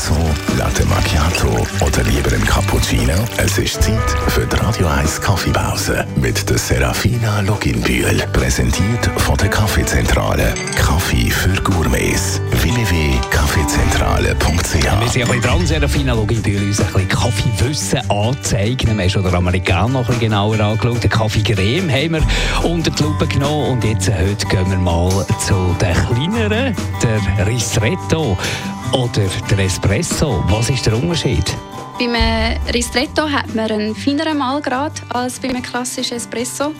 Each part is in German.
Espresso, Latte Macchiato oder lieber ein Cappuccino? Es ist Zeit für die Radio 1 Kaffeepause mit der Serafina Loginbühl. Präsentiert von der Kaffeezentrale. Kaffee für Gourmets. www.kaffeezentrale.ch Wir sind ein bisschen dran, Serafina Loginbühl, uns ein bisschen Kaffeewissen anzeigen. Wir haben schon den Amerikaner noch ein bisschen genauer angeschaut. Den Kaffee-Creme haben wir unter die Lupe genommen. Und jetzt, äh, heute gehen wir mal zu den kleineren, der Ristretto oder der Espresso. Was ist der Unterschied? Beim äh, Ristretto hat man einen feineren Mahlgrad als beim klassischen Espresso.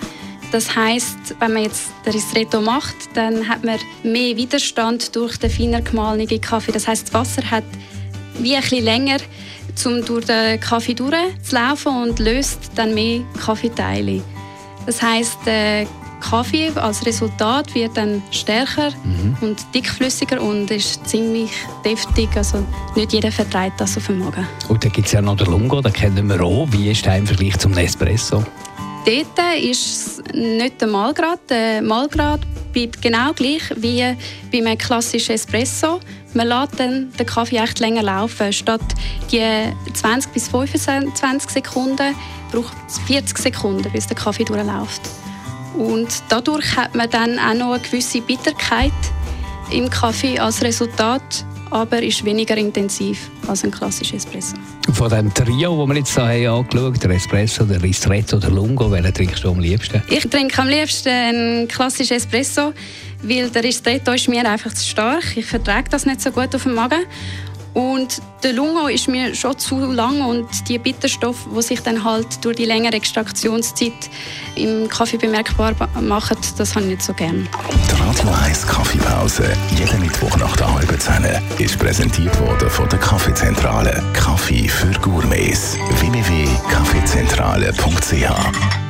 Das heißt, wenn man jetzt den Ristretto macht, dann hat man mehr Widerstand durch den feiner gemahlenen Kaffee. Das heißt, das Wasser hat wie ein bisschen länger, um durch den Kaffee durchzulaufen und löst dann mehr Kaffeeteile. Das heißt, der Kaffee als Resultat wird dann stärker und dickflüssiger und ist ziemlich deftig. Also nicht jeder vertreibt das auf dem Magen. Und dann gibt es ja noch den Lungo, den kennen wir auch. Wie ist der im Vergleich zum Espresso? Dort ist nicht der Mahlgrad. Der Mahlgrad bleibt genau gleich wie bei einem klassischen Espresso. Man lässt dann den Kaffee echt länger laufen. Statt die 20 bis 25 Sekunden braucht es 40 Sekunden, bis der Kaffee durchläuft. Und dadurch hat man dann auch noch eine gewisse Bitterkeit im Kaffee als Resultat, aber ist weniger intensiv als ein klassischer Espresso. Von dem Trio, das wir jetzt hier haben angeschaut der Espresso, der Ristretto, der Lungo, welchen trinkst du am liebsten? Ich trinke am liebsten einen klassischen Espresso, weil der Ristretto ist mir einfach zu stark. Ich vertrage das nicht so gut auf dem Magen. Und der Lungo ist mir schon zu lang und die Bitterstoffe, die sich dann halt durch die längere Extraktionszeit im Kaffee bemerkbar machen, das habe ich nicht so gern. Die Radio 1 Kaffeepause, jeden Mittwoch nach der halben Zehn, ist präsentiert worden von der Kaffeezentrale. Kaffee für Gourmets. www.kaffeezentrale.ch